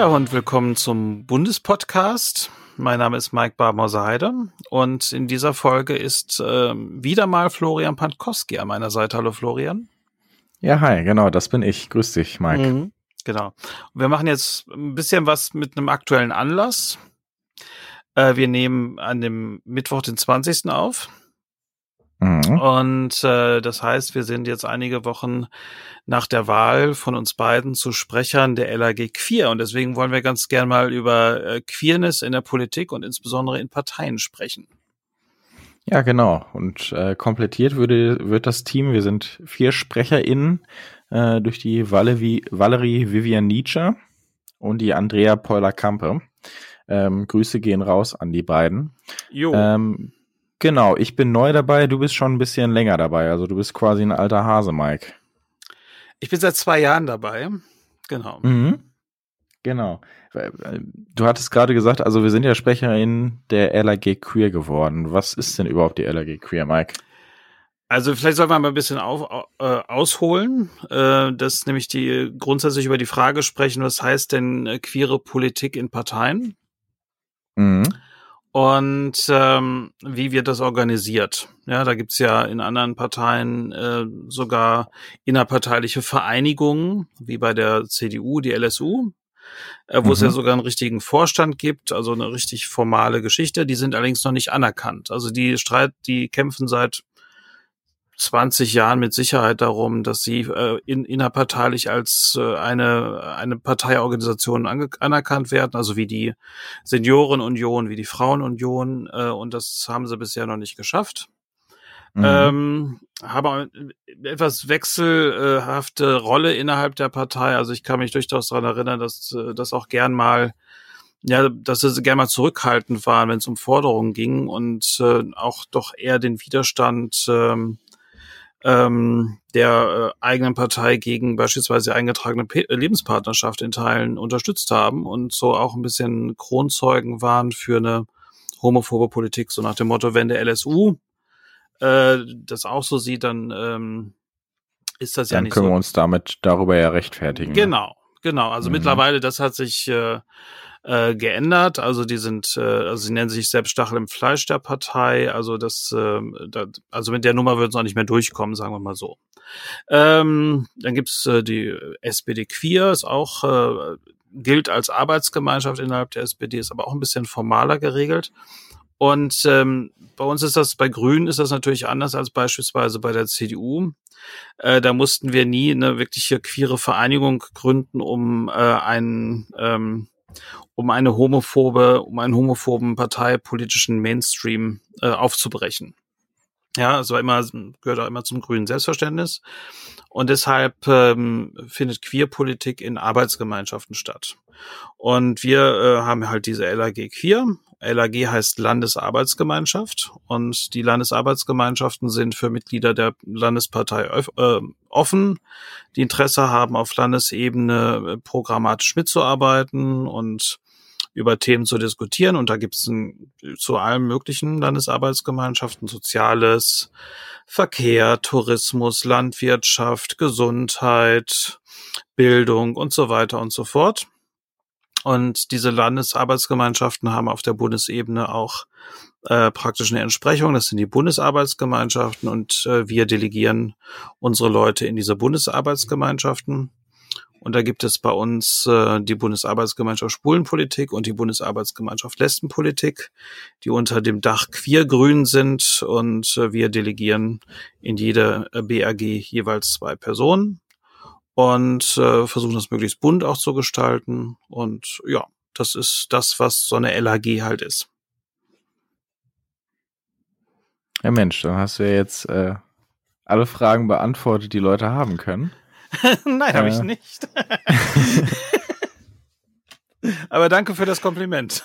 Ja, und willkommen zum Bundespodcast. Mein Name ist Mike Barmauser-Heide und in dieser Folge ist äh, wieder mal Florian Pankowski an meiner Seite. Hallo Florian. Ja, hi, genau, das bin ich. Grüß dich, Mike. Mhm, genau. Wir machen jetzt ein bisschen was mit einem aktuellen Anlass. Äh, wir nehmen an dem Mittwoch, den 20. auf. Mhm. Und äh, das heißt, wir sind jetzt einige Wochen nach der Wahl von uns beiden zu Sprechern der LAG Queer. Und deswegen wollen wir ganz gern mal über äh, Queerness in der Politik und insbesondere in Parteien sprechen. Ja, genau. Und äh, komplettiert würde, wird das Team, wir sind vier SprecherInnen äh, durch die Valerie, Valerie Vivian Nietzsche und die Andrea Peuler-Kampe. Ähm, Grüße gehen raus an die beiden. Jo. Ähm, Genau, ich bin neu dabei, du bist schon ein bisschen länger dabei. Also du bist quasi ein alter Hase, Mike. Ich bin seit zwei Jahren dabei. Genau. Mhm. Genau. Du hattest gerade gesagt, also wir sind ja Sprecherin der LAG Queer geworden. Was ist denn überhaupt die LAG Queer, Mike? Also vielleicht soll man mal ein bisschen auf, äh, ausholen, äh, dass nämlich die grundsätzlich über die Frage sprechen, was heißt denn äh, queere Politik in Parteien? Mhm und ähm, wie wird das organisiert. Ja, da gibt's ja in anderen Parteien äh, sogar innerparteiliche Vereinigungen, wie bei der CDU, die LSU, äh, wo mhm. es ja mhm. sogar einen richtigen Vorstand gibt, also eine richtig formale Geschichte. Die sind allerdings noch nicht anerkannt. Also die Streit, die kämpfen seit 20 Jahren mit Sicherheit darum, dass sie äh, in, innerparteilich als äh, eine, eine Parteiorganisation anerkannt werden, also wie die Seniorenunion, wie die Frauenunion, äh, und das haben sie bisher noch nicht geschafft. Mhm. Ähm, haben etwas wechselhafte Rolle innerhalb der Partei. Also ich kann mich durchaus daran erinnern, dass äh, das auch gern mal ja, dass sie gerne mal zurückhaltend waren, wenn es um Forderungen ging und äh, auch doch eher den Widerstand ähm, ähm, der äh, eigenen Partei gegen beispielsweise eingetragene P äh, Lebenspartnerschaft in Teilen unterstützt haben und so auch ein bisschen Kronzeugen waren für eine homophobe Politik, so nach dem Motto, wenn der LSU äh, das auch so sieht, dann ähm, ist das dann ja nicht so. Dann können wir uns damit darüber ja rechtfertigen. Ne? Genau, genau. Also mhm. mittlerweile, das hat sich äh, äh, geändert. Also die sind, äh, also sie nennen sich selbst Stachel im Fleisch der Partei. Also das, äh, da, also mit der Nummer würden sie auch nicht mehr durchkommen, sagen wir mal so. Ähm, dann gibt's äh, die SPD Queer, ist auch äh, gilt als Arbeitsgemeinschaft innerhalb der SPD, ist aber auch ein bisschen formaler geregelt. Und ähm, bei uns ist das, bei Grünen ist das natürlich anders als beispielsweise bei der CDU. Äh, da mussten wir nie eine wirkliche queere Vereinigung gründen, um äh, einen ähm, um eine homophobe, um einen homophoben parteipolitischen Mainstream äh, aufzubrechen. Ja, es war immer, gehört auch immer zum grünen Selbstverständnis. Und deshalb ähm, findet Queerpolitik in Arbeitsgemeinschaften statt. Und wir äh, haben halt diese LAG Queer. LAG heißt Landesarbeitsgemeinschaft und die Landesarbeitsgemeinschaften sind für Mitglieder der Landespartei äh, offen, die Interesse haben, auf Landesebene äh, programmatisch mitzuarbeiten und über Themen zu diskutieren. Und da gibt es zu allen möglichen Landesarbeitsgemeinschaften Soziales, Verkehr, Tourismus, Landwirtschaft, Gesundheit, Bildung und so weiter und so fort. Und diese Landesarbeitsgemeinschaften haben auf der Bundesebene auch äh, praktisch eine Entsprechung. Das sind die Bundesarbeitsgemeinschaften und äh, wir delegieren unsere Leute in diese Bundesarbeitsgemeinschaften. Und da gibt es bei uns äh, die Bundesarbeitsgemeinschaft Spulenpolitik und die Bundesarbeitsgemeinschaft Lesbenpolitik, die unter dem Dach Queergrün sind. Und äh, wir delegieren in jede äh, BAG jeweils zwei Personen und äh, versuchen das möglichst bunt auch zu gestalten. Und ja, das ist das, was so eine LAG halt ist. Ja Mensch, dann hast du ja jetzt äh, alle Fragen beantwortet, die Leute haben können. Nein, habe ich nicht. Aber danke für das Kompliment.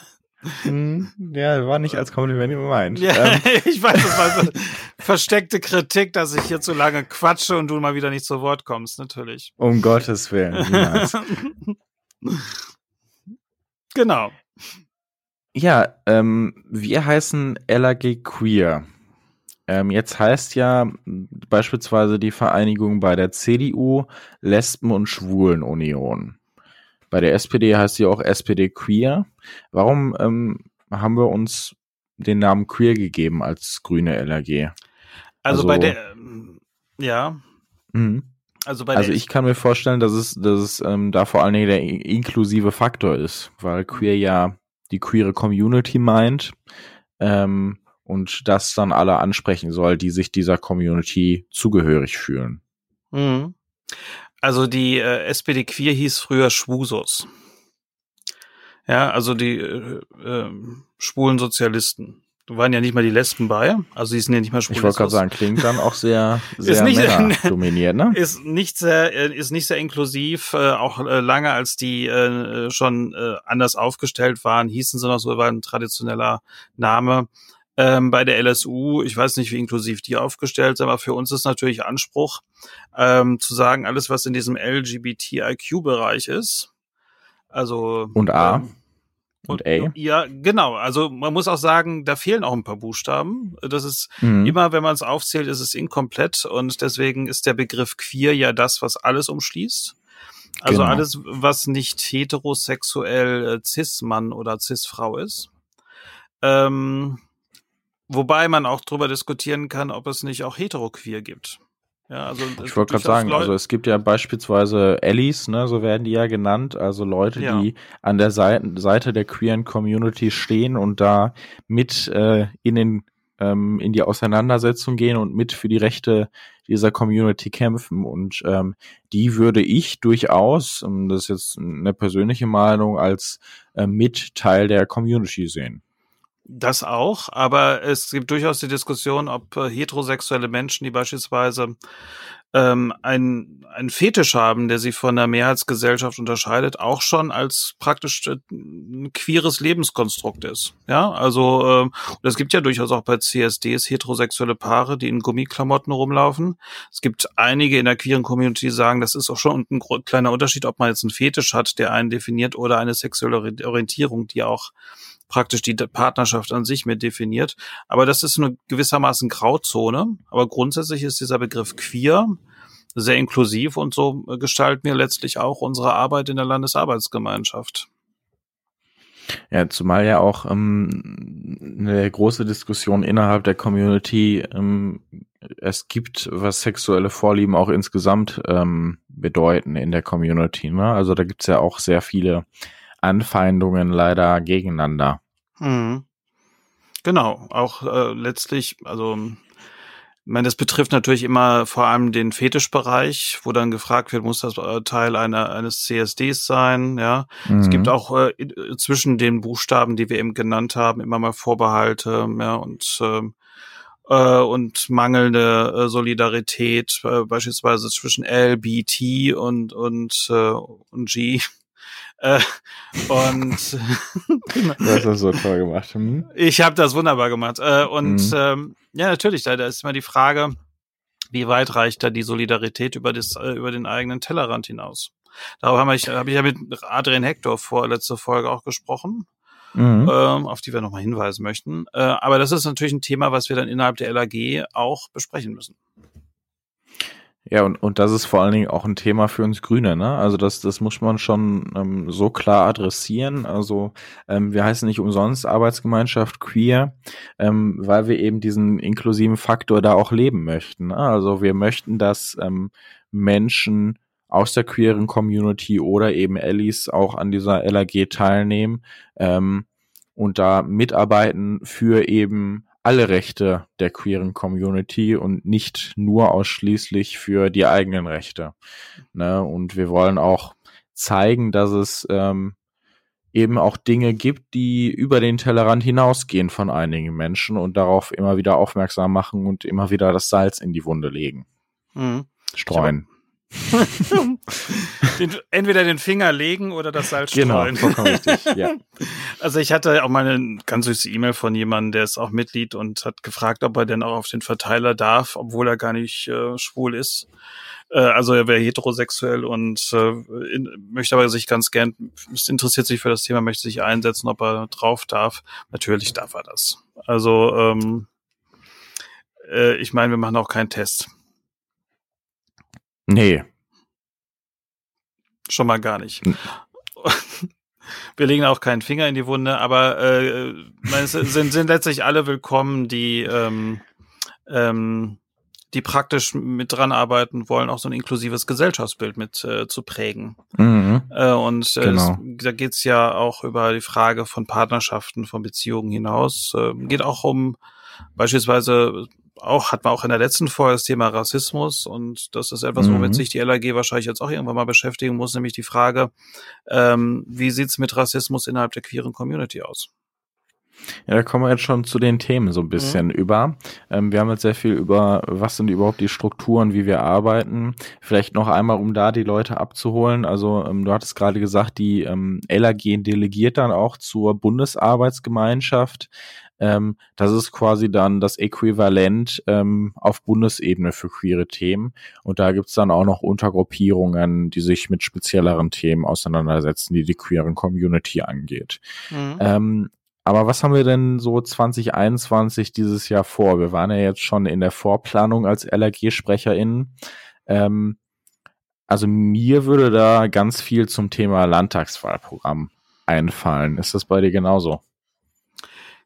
Hm, ja, war nicht als Kompliment gemeint. Ja, ähm. ich weiß, das war so versteckte Kritik, dass ich hier zu lange quatsche und du mal wieder nicht zu Wort kommst, natürlich. Um Gottes Willen. genau. Ja, ähm, wir heißen LAG Queer. Ähm, jetzt heißt ja beispielsweise die Vereinigung bei der CDU Lesben- und Schwulenunion. bei der SPD heißt sie auch SPD Queer. Warum ähm, haben wir uns den Namen Queer gegeben als grüne LRG? Also, also bei der, ähm, ja. Mhm. Also, bei also ich kann mir vorstellen, dass es, dass es ähm, da vor allen Dingen der inklusive Faktor ist, weil queer ja die queere Community meint ähm, und das dann alle ansprechen soll, die sich dieser Community zugehörig fühlen. Mhm. Also die äh, SPD Queer hieß früher Schwusos. Ja, also die äh, äh, schwulen Sozialisten waren ja nicht mal die Lesben bei, also die sind ja nicht mal schwul. Ich wollte gerade sagen, klingt dann auch sehr, sehr ist dominiert, ne? Ist nicht sehr, äh, ist nicht sehr inklusiv, äh, auch äh, lange als die äh, schon äh, anders aufgestellt waren, hießen sie noch so, war ein traditioneller Name. Ähm, bei der LSU, ich weiß nicht, wie inklusiv die aufgestellt sind, aber für uns ist natürlich Anspruch, ähm, zu sagen, alles, was in diesem LGBTIQ-Bereich ist, also und A. Ähm, und A. Ja, genau. Also man muss auch sagen, da fehlen auch ein paar Buchstaben. Das ist mhm. immer, wenn man es aufzählt, ist es inkomplett und deswegen ist der Begriff queer ja das, was alles umschließt. Also genau. alles, was nicht heterosexuell äh, cis-Mann oder cis-Frau ist. Ähm, wobei man auch darüber diskutieren kann, ob es nicht auch heteroqueer gibt. Ja, also ich wollte gerade sagen, Leute also es gibt ja beispielsweise Allies, ne, so werden die ja genannt, also Leute, ja. die an der Seite, Seite der queeren Community stehen und da mit äh, in den ähm, in die Auseinandersetzung gehen und mit für die Rechte dieser Community kämpfen. Und ähm, die würde ich durchaus, das ist jetzt eine persönliche Meinung, als äh, mit Teil der Community sehen. Das auch, aber es gibt durchaus die Diskussion, ob äh, heterosexuelle Menschen, die beispielsweise ähm, ein, ein Fetisch haben, der sie von der Mehrheitsgesellschaft unterscheidet, auch schon als praktisch äh, ein queeres Lebenskonstrukt ist. Ja, also äh, es gibt ja durchaus auch bei CSDs heterosexuelle Paare, die in Gummiklamotten rumlaufen. Es gibt einige in der queeren Community, die sagen, das ist auch schon ein kleiner Unterschied, ob man jetzt einen Fetisch hat, der einen definiert, oder eine sexuelle Orientierung, die auch praktisch die Partnerschaft an sich mit definiert. Aber das ist eine gewissermaßen Grauzone. Aber grundsätzlich ist dieser Begriff queer sehr inklusiv und so gestalten wir letztlich auch unsere Arbeit in der Landesarbeitsgemeinschaft. Ja, zumal ja auch ähm, eine große Diskussion innerhalb der Community ähm, es gibt, was sexuelle Vorlieben auch insgesamt ähm, bedeuten in der Community. Ne? Also da gibt's ja auch sehr viele Anfeindungen leider gegeneinander. Mhm. Genau, auch äh, letztlich, also ich meine, das betrifft natürlich immer vor allem den Fetischbereich, wo dann gefragt wird, muss das äh, Teil einer, eines CSDs sein, ja. Mhm. Es gibt mhm. auch äh, zwischen den Buchstaben, die wir eben genannt haben, immer mal Vorbehalte, ja, und ähm, äh, und mangelnde äh, Solidarität, äh, beispielsweise zwischen L, B, T und und äh, und G. Äh, und du hast das so toll gemacht. Hm? Ich habe das wunderbar gemacht. Äh, und mhm. ähm, ja, natürlich, da, da ist immer die Frage, wie weit reicht da die Solidarität über, das, äh, über den eigenen Tellerrand hinaus? Darüber habe ich, hab ich ja mit Adrian Hector vor letzter Folge auch gesprochen. Mhm. Ähm, auf die wir nochmal hinweisen möchten. Äh, aber das ist natürlich ein Thema, was wir dann innerhalb der LAG auch besprechen müssen. Ja, und, und das ist vor allen Dingen auch ein Thema für uns Grüne, ne? Also das, das muss man schon ähm, so klar adressieren. Also ähm, wir heißen nicht umsonst Arbeitsgemeinschaft queer, ähm, weil wir eben diesen inklusiven Faktor da auch leben möchten. Ne? Also wir möchten, dass ähm, Menschen aus der queeren Community oder eben Allies auch an dieser LAG teilnehmen ähm, und da mitarbeiten für eben alle Rechte der queeren Community und nicht nur ausschließlich für die eigenen Rechte. Ne? Und wir wollen auch zeigen, dass es ähm, eben auch Dinge gibt, die über den Tellerrand hinausgehen von einigen Menschen und darauf immer wieder aufmerksam machen und immer wieder das Salz in die Wunde legen. Mhm. Streuen. den, entweder den Finger legen oder das Salz genau, streuen. Genau, richtig, ja. Also ich hatte auch mal eine ganz süße E-Mail von jemandem, der ist auch Mitglied und hat gefragt, ob er denn auch auf den Verteiler darf, obwohl er gar nicht äh, schwul ist. Äh, also er wäre heterosexuell und äh, in, möchte aber sich ganz gern, interessiert sich für das Thema, möchte sich einsetzen, ob er drauf darf. Natürlich darf er das. Also ähm, äh, ich meine, wir machen auch keinen Test. Nee. Schon mal gar nicht. wir legen auch keinen Finger in die Wunde, aber äh, es sind, sind letztlich alle willkommen, die ähm, ähm, die praktisch mit dran arbeiten wollen, auch so ein inklusives Gesellschaftsbild mit äh, zu prägen. Mhm. Äh, und äh, genau. es, da geht's ja auch über die Frage von Partnerschaften, von Beziehungen hinaus. Äh, geht auch um beispielsweise auch, hat man auch in der letzten Folge das Thema Rassismus und das ist etwas, womit mhm. sich die LAG wahrscheinlich jetzt auch irgendwann mal beschäftigen muss, nämlich die Frage, ähm, wie sieht's mit Rassismus innerhalb der queeren Community aus? Ja, da kommen wir jetzt schon zu den Themen so ein bisschen mhm. über. Ähm, wir haben jetzt sehr viel über, was sind überhaupt die Strukturen, wie wir arbeiten. Vielleicht noch einmal, um da die Leute abzuholen. Also ähm, du hattest gerade gesagt, die ähm, LAG delegiert dann auch zur Bundesarbeitsgemeinschaft. Ähm, das ist quasi dann das Äquivalent ähm, auf Bundesebene für queere Themen. Und da gibt's dann auch noch Untergruppierungen, die sich mit spezielleren Themen auseinandersetzen, die die queeren Community angeht. Mhm. Ähm, aber was haben wir denn so 2021 dieses Jahr vor? Wir waren ja jetzt schon in der Vorplanung als LRG-SprecherInnen. Ähm, also mir würde da ganz viel zum Thema Landtagswahlprogramm einfallen. Ist das bei dir genauso?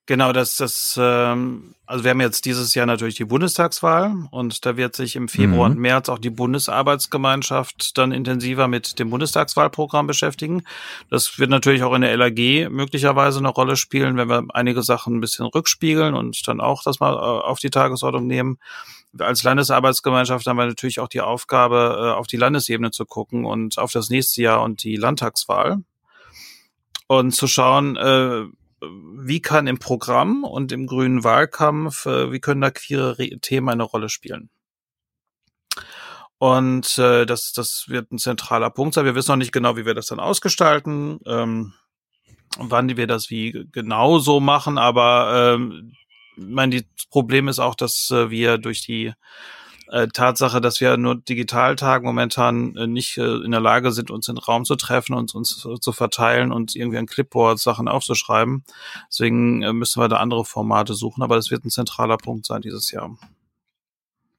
Genau, das, das, ähm, also wir haben jetzt dieses Jahr natürlich die Bundestagswahl und da wird sich im Februar mhm. und März auch die Bundesarbeitsgemeinschaft dann intensiver mit dem Bundestagswahlprogramm beschäftigen. Das wird natürlich auch in der LAG möglicherweise eine Rolle spielen, wenn wir einige Sachen ein bisschen rückspiegeln und dann auch das mal äh, auf die Tagesordnung nehmen. Als Landesarbeitsgemeinschaft haben wir natürlich auch die Aufgabe, äh, auf die Landesebene zu gucken und auf das nächste Jahr und die Landtagswahl und zu schauen, äh, wie kann im Programm und im grünen Wahlkampf, äh, wie können da queere Themen eine Rolle spielen? Und äh, das, das wird ein zentraler Punkt sein. Wir wissen noch nicht genau, wie wir das dann ausgestalten, ähm, wann wir das wie genau so machen, aber ähm, ich meine, das Problem ist auch, dass äh, wir durch die äh, Tatsache, dass wir nur Digitaltagen momentan äh, nicht äh, in der Lage sind, uns in den Raum zu treffen und uns zu verteilen und irgendwie an Clipboard Sachen aufzuschreiben. Deswegen müssen wir da andere Formate suchen, aber das wird ein zentraler Punkt sein dieses Jahr.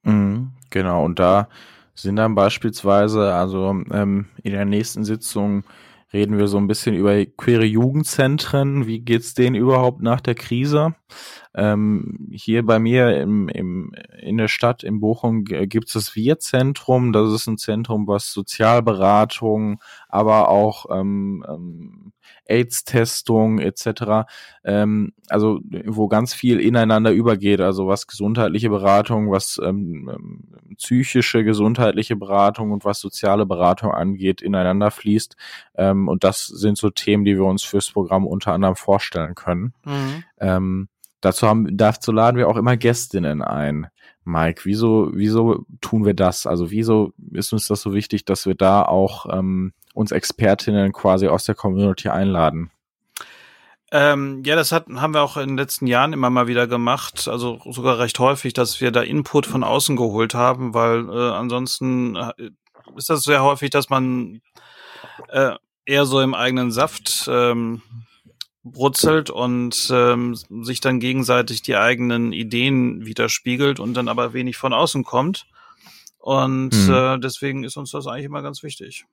Mhm, genau, und da sind dann beispielsweise, also ähm, in der nächsten Sitzung reden wir so ein bisschen über queere Jugendzentren. Wie geht's denen überhaupt nach der Krise? Ähm, hier bei mir im, im, in der Stadt in Bochum gibt es das Wir-Zentrum. Das ist ein Zentrum, was Sozialberatung, aber auch ähm, ähm, AIDS-Testung etc. Ähm, also wo ganz viel ineinander übergeht, also was gesundheitliche Beratung, was ähm, ähm, psychische gesundheitliche Beratung und was soziale Beratung angeht, ineinander fließt. Ähm, und das sind so Themen, die wir uns fürs Programm unter anderem vorstellen können. Mhm. Ähm, dazu haben, dazu laden wir auch immer Gästinnen ein. Mike, wieso, wieso tun wir das? Also wieso ist uns das so wichtig, dass wir da auch ähm, uns Expertinnen quasi aus der Community einladen? Ähm, ja, das hat, haben wir auch in den letzten Jahren immer mal wieder gemacht, also sogar recht häufig, dass wir da Input von außen geholt haben, weil äh, ansonsten äh, ist das sehr häufig, dass man äh, eher so im eigenen Saft ähm, brutzelt und ähm, sich dann gegenseitig die eigenen Ideen widerspiegelt und dann aber wenig von außen kommt. Und mhm. äh, deswegen ist uns das eigentlich immer ganz wichtig.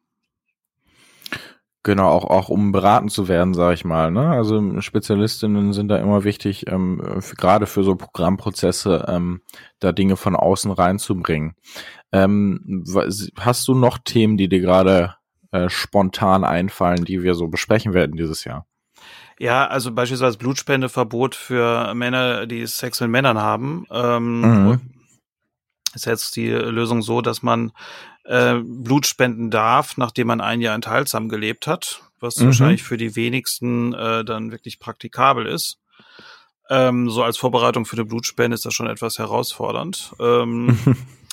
Genau, auch, auch um beraten zu werden, sage ich mal. Ne? Also Spezialistinnen sind da immer wichtig, ähm, gerade für so Programmprozesse, ähm, da Dinge von außen reinzubringen. Ähm, hast du noch Themen, die dir gerade äh, spontan einfallen, die wir so besprechen werden dieses Jahr? Ja, also beispielsweise Blutspendeverbot für Männer, die Sex mit Männern haben. Ähm, mhm. Ist jetzt die Lösung so, dass man äh, Blut spenden darf, nachdem man ein Jahr enthaltsam gelebt hat, was mhm. wahrscheinlich für die wenigsten äh, dann wirklich praktikabel ist. Ähm, so als Vorbereitung für eine Blutspende ist das schon etwas herausfordernd. Ähm,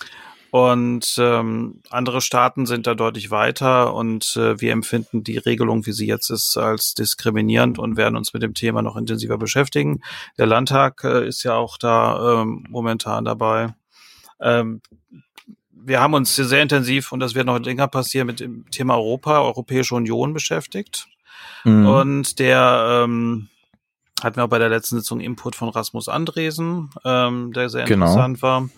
und ähm, andere Staaten sind da deutlich weiter und äh, wir empfinden die Regelung, wie sie jetzt ist, als diskriminierend und werden uns mit dem Thema noch intensiver beschäftigen. Der Landtag äh, ist ja auch da ähm, momentan dabei. Ähm, wir haben uns sehr intensiv, und das wird noch länger passieren, mit dem Thema Europa, Europäische Union beschäftigt. Mhm. Und der ähm, hatten wir auch bei der letzten Sitzung Input von Rasmus Andresen, ähm, der sehr genau. interessant war.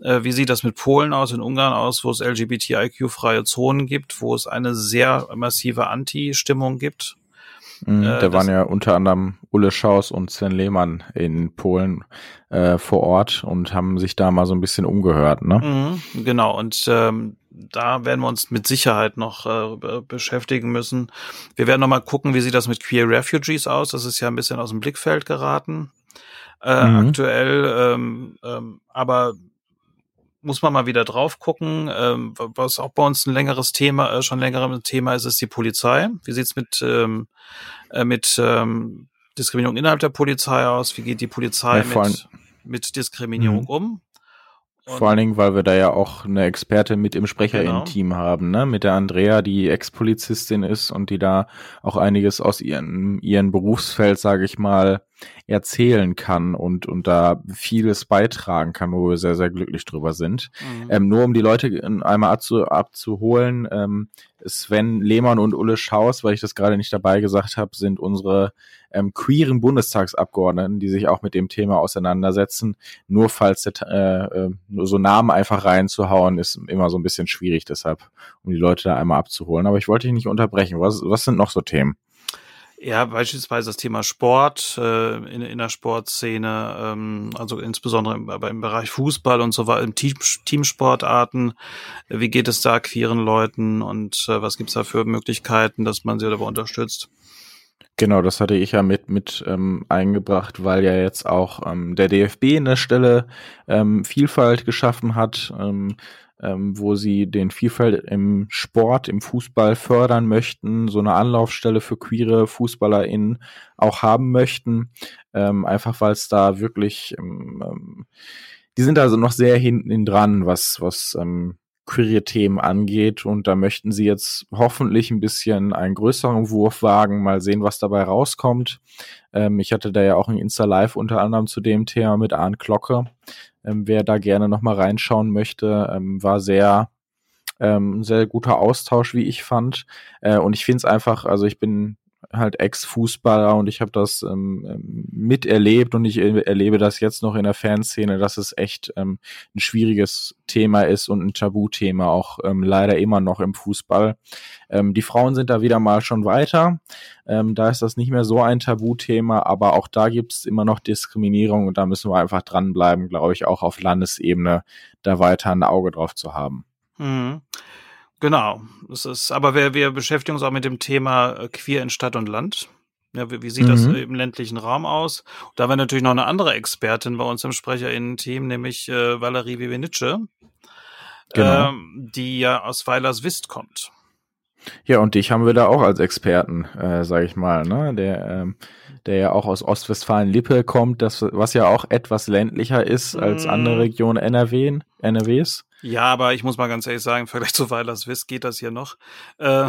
Äh, wie sieht das mit Polen aus, in Ungarn aus, wo es LGBTIQ-freie Zonen gibt, wo es eine sehr massive Anti-Stimmung gibt? Mhm, äh, da waren ja unter anderem Ulle Schaus und Sven Lehmann in Polen äh, vor Ort und haben sich da mal so ein bisschen umgehört, ne? Mhm, genau, und ähm, da werden wir uns mit Sicherheit noch äh, beschäftigen müssen. Wir werden noch mal gucken, wie sieht das mit Queer Refugees aus. Das ist ja ein bisschen aus dem Blickfeld geraten äh, mhm. aktuell. Ähm, ähm, aber muss man mal wieder drauf gucken. Ähm, was auch bei uns ein längeres Thema, äh, schon längeres Thema ist, ist die Polizei. Wie sieht's mit ähm, äh, mit ähm, Diskriminierung innerhalb der Polizei aus? Wie geht die Polizei ja, mit, mit Diskriminierung mhm. um? Vor allen Dingen, weil wir da ja auch eine Experte mit im Sprecherinnen-Team genau. haben, ne? Mit der Andrea, die Ex-Polizistin ist und die da auch einiges aus ihren, ihren Berufsfeld, sage ich mal, erzählen kann und, und da vieles beitragen kann, wo wir sehr, sehr glücklich drüber sind. Mhm. Ähm, nur um die Leute einmal abzu, abzuholen, ähm, Sven Lehmann und Ulle Schaus, weil ich das gerade nicht dabei gesagt habe, sind unsere ähm, queeren Bundestagsabgeordneten, die sich auch mit dem Thema auseinandersetzen. Nur falls äh, äh, nur so Namen einfach reinzuhauen, ist immer so ein bisschen schwierig, deshalb, um die Leute da einmal abzuholen. Aber ich wollte dich nicht unterbrechen. Was, was sind noch so Themen? Ja, beispielsweise das Thema Sport äh, in, in der Sportszene, ähm, also insbesondere im, aber im Bereich Fußball und so weiter, im Team, Teamsportarten. Wie geht es da queeren Leuten und äh, was gibt's da für Möglichkeiten, dass man sie dabei unterstützt? Genau, das hatte ich ja mit mit ähm, eingebracht, weil ja jetzt auch ähm, der DFB in der Stelle ähm, Vielfalt geschaffen hat. Ähm, ähm, wo sie den Vielfalt im Sport, im Fußball fördern möchten, so eine Anlaufstelle für queere FußballerInnen auch haben möchten, ähm, einfach weil es da wirklich, ähm, ähm, die sind also noch sehr hinten dran, was, was ähm, queere Themen angeht. Und da möchten sie jetzt hoffentlich ein bisschen einen größeren Wurf wagen, mal sehen, was dabei rauskommt. Ähm, ich hatte da ja auch ein Insta-Live unter anderem zu dem Thema mit Arndt Glocke, ähm, wer da gerne nochmal reinschauen möchte, ähm, war sehr, ähm, sehr guter Austausch, wie ich fand. Äh, und ich finde es einfach, also ich bin halt Ex-Fußballer und ich habe das ähm, ähm, miterlebt und ich erlebe das jetzt noch in der Fanszene, dass es echt ähm, ein schwieriges Thema ist und ein Tabuthema auch ähm, leider immer noch im Fußball. Ähm, die Frauen sind da wieder mal schon weiter. Ähm, da ist das nicht mehr so ein Tabuthema, aber auch da gibt es immer noch Diskriminierung und da müssen wir einfach dranbleiben, glaube ich, auch auf Landesebene da weiter ein Auge drauf zu haben. Mhm. Genau. Das ist, aber wir, wir beschäftigen uns auch mit dem Thema äh, Queer in Stadt und Land. Ja, wie, wie sieht mhm. das im ländlichen Raum aus? Da haben wir natürlich noch eine andere Expertin bei uns im SprecherInnen-Team, nämlich äh, Valerie Vivenitsche, genau. ähm, die ja aus Weilers Wist kommt. Ja, und dich haben wir da auch als Experten, äh, sage ich mal, ne? Der, ähm, der ja auch aus Ostwestfalen-Lippe kommt, das, was ja auch etwas ländlicher ist als andere mhm. Regionen NRW, NRWs. Ja, aber ich muss mal ganz ehrlich sagen, im Vergleich zu Weilers Wiss geht das hier noch. Äh,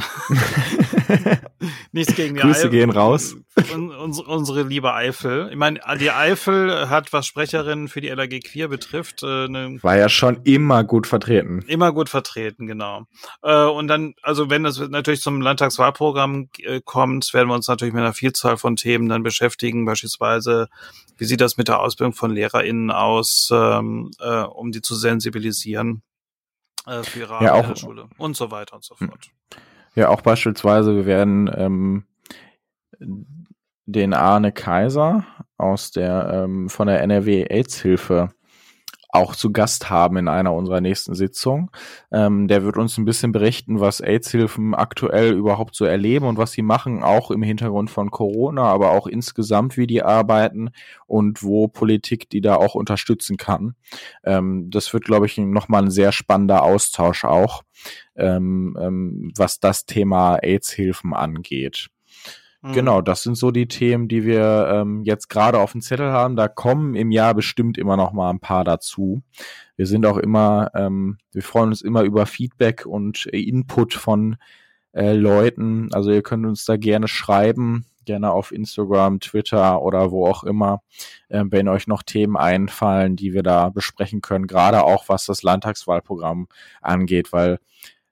nichts gegen die Grüße Eifel. gehen raus. Unsere, unsere liebe Eifel. Ich meine, die Eifel hat, was Sprecherinnen für die LAG Queer betrifft, äh, ne, war ja schon immer gut vertreten. Immer gut vertreten, genau. Äh, und dann, also wenn es natürlich zum Landtagswahlprogramm äh, kommt, werden wir uns natürlich mit einer Vielzahl von Themen dann beschäftigen, beispielsweise wie sieht das mit der Ausbildung von LehrerInnen aus, ähm, äh, um die zu sensibilisieren äh, für ihre ja, auch, Schule und so weiter und so hm. fort. Ja, auch beispielsweise, wir werden ähm, den Arne Kaiser aus der ähm, von der NRW AIDS Hilfe auch zu Gast haben in einer unserer nächsten Sitzungen. Ähm, der wird uns ein bisschen berichten, was AIDS-Hilfen aktuell überhaupt so erleben und was sie machen, auch im Hintergrund von Corona, aber auch insgesamt, wie die arbeiten und wo Politik die da auch unterstützen kann. Ähm, das wird, glaube ich, nochmal ein sehr spannender Austausch auch, ähm, ähm, was das Thema AIDS-Hilfen angeht. Mhm. Genau, das sind so die Themen, die wir ähm, jetzt gerade auf dem Zettel haben. Da kommen im Jahr bestimmt immer noch mal ein paar dazu. Wir sind auch immer, ähm, wir freuen uns immer über Feedback und Input von äh, Leuten. Also ihr könnt uns da gerne schreiben, gerne auf Instagram, Twitter oder wo auch immer, äh, wenn euch noch Themen einfallen, die wir da besprechen können, gerade auch was das Landtagswahlprogramm angeht, weil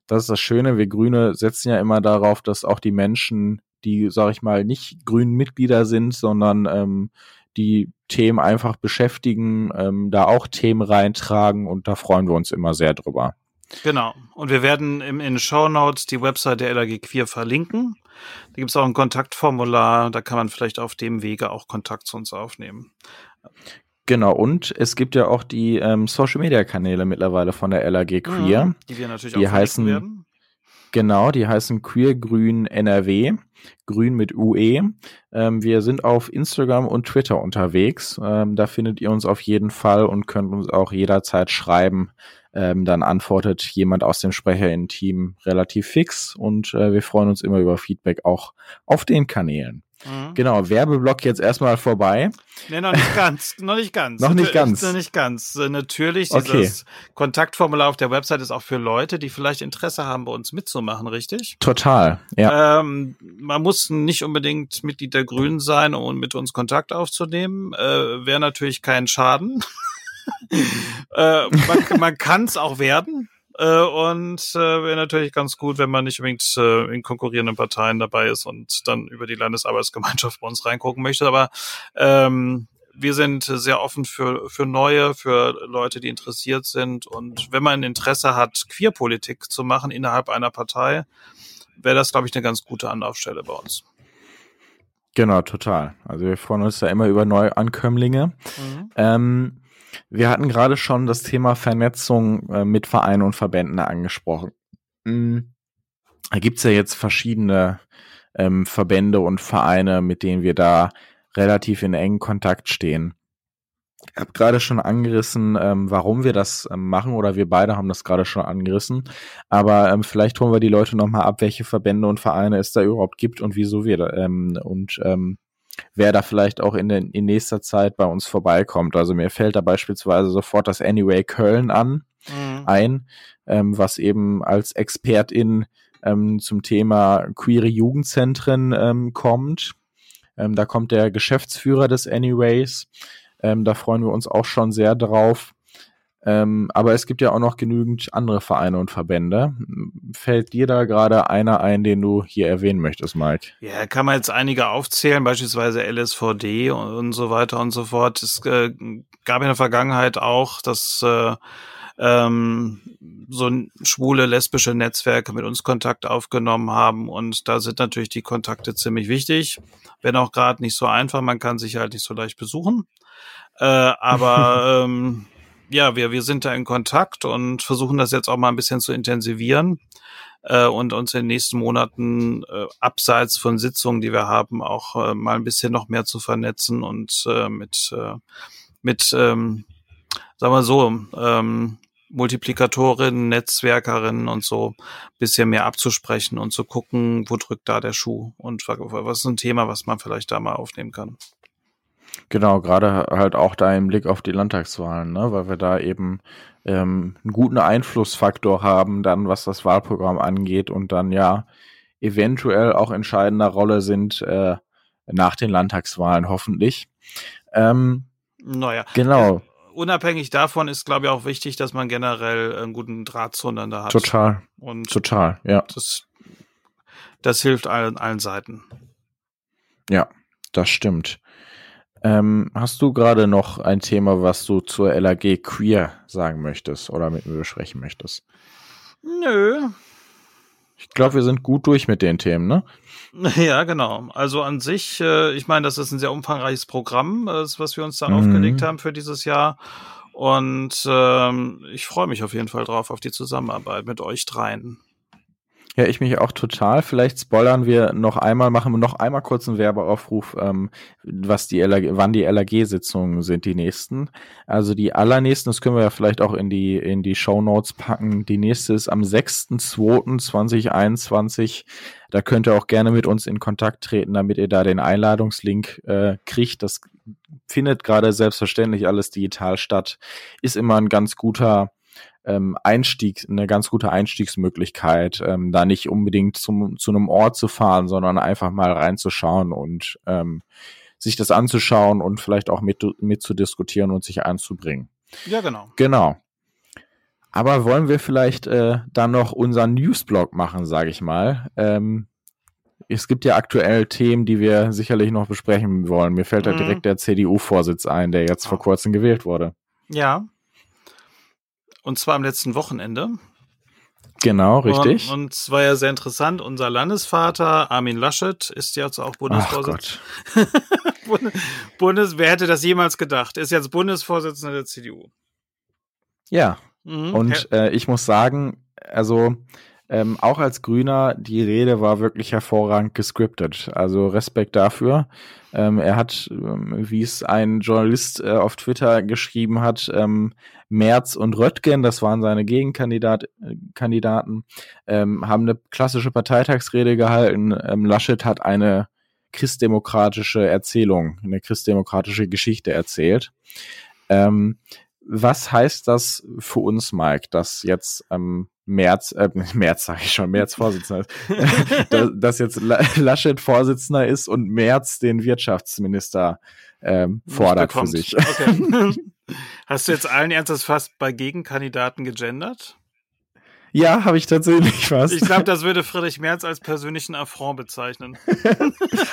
das ist das Schöne, wir Grüne setzen ja immer darauf, dass auch die Menschen die, sag ich mal, nicht grünen Mitglieder sind, sondern ähm, die Themen einfach beschäftigen, ähm, da auch Themen reintragen und da freuen wir uns immer sehr drüber. Genau. Und wir werden im, in den Show Notes die Website der LAG Queer verlinken. Da gibt es auch ein Kontaktformular, da kann man vielleicht auf dem Wege auch Kontakt zu uns aufnehmen. Genau, und es gibt ja auch die ähm, Social Media Kanäle mittlerweile von der LAG Queer. Mhm, die wir natürlich die auch heißen, werden. Genau, die heißen Queer Grün NRW, Grün mit UE. Ähm, wir sind auf Instagram und Twitter unterwegs. Ähm, da findet ihr uns auf jeden Fall und könnt uns auch jederzeit schreiben, ähm, dann antwortet jemand aus dem Sprecherinnen-Team relativ fix und äh, wir freuen uns immer über Feedback auch auf den Kanälen. Mhm. Genau, Werbeblock jetzt erstmal vorbei. Nee, noch nicht ganz, noch nicht ganz. noch nicht ganz. Noch nicht ganz. Natürlich, dieses okay. Kontaktformular auf der Website ist auch für Leute, die vielleicht Interesse haben, bei uns mitzumachen, richtig? Total, ja. Ähm, man muss nicht unbedingt Mitglied der Grünen sein, um mit uns Kontakt aufzunehmen. Äh, Wäre natürlich kein Schaden. äh, man man kann es auch werden. Äh, und äh, wäre natürlich ganz gut, wenn man nicht unbedingt äh, in konkurrierenden Parteien dabei ist und dann über die Landesarbeitsgemeinschaft bei uns reingucken möchte. Aber ähm, wir sind sehr offen für, für neue, für Leute, die interessiert sind. Und wenn man Interesse hat, Queerpolitik zu machen innerhalb einer Partei, wäre das, glaube ich, eine ganz gute Anlaufstelle bei uns. Genau, total. Also wir freuen uns da immer über Neuankömmlinge. Mhm. Ähm, wir hatten gerade schon das Thema Vernetzung äh, mit Vereinen und Verbänden angesprochen. Mhm. Da gibt's ja jetzt verschiedene ähm, Verbände und Vereine, mit denen wir da relativ in engen Kontakt stehen. Ich habe gerade schon angerissen, ähm, warum wir das ähm, machen, oder wir beide haben das gerade schon angerissen. Aber ähm, vielleicht holen wir die Leute nochmal ab, welche Verbände und Vereine es da überhaupt gibt und wieso wir da, ähm, und ähm, wer da vielleicht auch in, den, in nächster Zeit bei uns vorbeikommt. Also mir fällt da beispielsweise sofort das Anyway Köln an, mhm. ein, ähm, was eben als Expertin ähm, zum Thema queere Jugendzentren ähm, kommt. Ähm, da kommt der Geschäftsführer des Anyways. Ähm, da freuen wir uns auch schon sehr drauf. Ähm, aber es gibt ja auch noch genügend andere Vereine und Verbände. Fällt dir da gerade einer ein, den du hier erwähnen möchtest, Mike? Ja, kann man jetzt einige aufzählen, beispielsweise LSVD und, und so weiter und so fort. Es äh, gab in der Vergangenheit auch, dass äh, ähm, so schwule, lesbische Netzwerke mit uns Kontakt aufgenommen haben. Und da sind natürlich die Kontakte ziemlich wichtig. Wenn auch gerade nicht so einfach, man kann sich halt nicht so leicht besuchen. Äh, aber ähm, ja, wir, wir sind da in Kontakt und versuchen das jetzt auch mal ein bisschen zu intensivieren äh, und uns in den nächsten Monaten äh, abseits von Sitzungen, die wir haben, auch äh, mal ein bisschen noch mehr zu vernetzen und äh, mit, äh, mit ähm, sagen wir so, ähm, Multiplikatorinnen, Netzwerkerinnen und so bisschen mehr abzusprechen und zu gucken, wo drückt da der Schuh und was ist ein Thema, was man vielleicht da mal aufnehmen kann. Genau, gerade halt auch da im Blick auf die Landtagswahlen, ne? weil wir da eben ähm, einen guten Einflussfaktor haben, dann was das Wahlprogramm angeht und dann ja eventuell auch entscheidender Rolle sind äh, nach den Landtagswahlen hoffentlich. Ähm, naja, genau. unabhängig davon ist, glaube ich, auch wichtig, dass man generell einen guten Draht zueinander hat. Total. Und total, ja. Das, das hilft allen, allen Seiten. Ja, das stimmt. Ähm, hast du gerade noch ein Thema, was du zur LAG Queer sagen möchtest oder mit mir besprechen möchtest? Nö. Ich glaube, wir sind gut durch mit den Themen, ne? Ja, genau. Also an sich, äh, ich meine, das ist ein sehr umfangreiches Programm, äh, was wir uns da mhm. aufgelegt haben für dieses Jahr. Und ähm, ich freue mich auf jeden Fall drauf, auf die Zusammenarbeit mit euch dreien. Ja, ich mich auch total. Vielleicht spoilern wir noch einmal, machen wir noch einmal kurz einen Werbeaufruf, ähm, was die LAG, wann die LAG-Sitzungen sind, die nächsten. Also die allernächsten, das können wir ja vielleicht auch in die, in die Show Notes packen. Die nächste ist am 6.2.2021. Da könnt ihr auch gerne mit uns in Kontakt treten, damit ihr da den Einladungslink äh, kriegt. Das findet gerade selbstverständlich alles digital statt. Ist immer ein ganz guter ähm, Einstieg, eine ganz gute Einstiegsmöglichkeit, ähm, da nicht unbedingt zum, zu einem Ort zu fahren, sondern einfach mal reinzuschauen und ähm, sich das anzuschauen und vielleicht auch mit, mit zu diskutieren und sich anzubringen. Ja, genau. Genau. Aber wollen wir vielleicht äh, dann noch unseren Newsblog machen, sage ich mal. Ähm, es gibt ja aktuell Themen, die wir sicherlich noch besprechen wollen. Mir fällt mhm. da direkt der CDU-Vorsitz ein, der jetzt vor kurzem gewählt wurde. Ja, und zwar am letzten Wochenende. Genau, richtig. Und, und es war ja sehr interessant. Unser Landesvater Armin Laschet ist jetzt auch Bundesvorsitzender. Bundes, wer hätte das jemals gedacht? Ist jetzt Bundesvorsitzender der CDU. Ja. Mhm. Und äh, ich muss sagen, also ähm, auch als Grüner, die Rede war wirklich hervorragend gescriptet. Also Respekt dafür. Ähm, er hat, ähm, wie es ein Journalist äh, auf Twitter geschrieben hat, ähm, Merz und Röttgen, das waren seine Gegenkandidaten, äh, ähm, haben eine klassische Parteitagsrede gehalten. Ähm, Laschet hat eine christdemokratische Erzählung, eine christdemokratische Geschichte erzählt. Ähm, was heißt das für uns, Mike, dass jetzt März, äh, März sage ich schon, März Vorsitzender ist, dass, dass jetzt Laschet Vorsitzender ist und März den Wirtschaftsminister ähm, fordert für sich. Okay. Hast du jetzt allen Ernstes fast bei Gegenkandidaten gegendert? Ja, habe ich tatsächlich fast. Ich glaube, das würde Friedrich Merz als persönlichen Affront bezeichnen.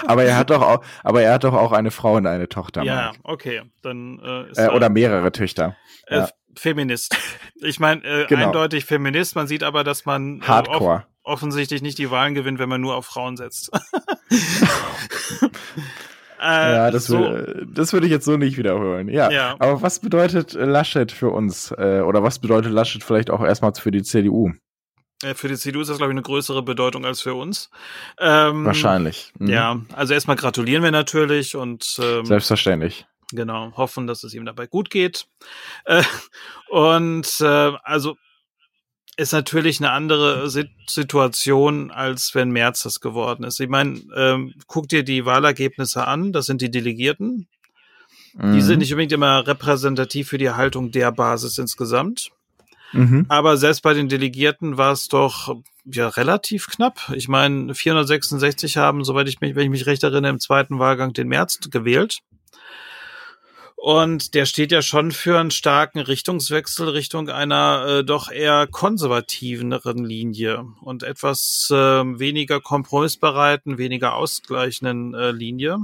aber er hat doch auch, aber er hat doch auch eine Frau und eine Tochter. Ja, okay, dann äh, äh, oder mehrere Töchter. Äh, ja. Feminist. Ich meine, äh, genau. eindeutig Feminist. Man sieht aber, dass man äh, Hardcore. Off offensichtlich nicht die Wahlen gewinnt, wenn man nur auf Frauen setzt. Äh, ja, das, so. würde, das würde ich jetzt so nicht wiederholen. Ja. ja. Aber was bedeutet Laschet für uns? Äh, oder was bedeutet Laschet vielleicht auch erstmal für die CDU? Äh, für die CDU ist das, glaube ich, eine größere Bedeutung als für uns. Ähm, Wahrscheinlich. Mhm. Ja, also erstmal gratulieren wir natürlich und ähm, selbstverständlich. Genau, hoffen, dass es ihm dabei gut geht. Äh, und äh, also ist natürlich eine andere Situation, als wenn März das geworden ist. Ich meine, ähm, guck dir die Wahlergebnisse an, das sind die Delegierten. Mhm. Die sind nicht unbedingt immer repräsentativ für die Haltung der Basis insgesamt. Mhm. Aber selbst bei den Delegierten war es doch ja relativ knapp. Ich meine, 466 haben, soweit ich mich, wenn ich mich recht erinnere, im zweiten Wahlgang den März gewählt. Und der steht ja schon für einen starken Richtungswechsel Richtung einer äh, doch eher konservativeren Linie und etwas äh, weniger kompromissbereiten, weniger ausgleichenden äh, Linie.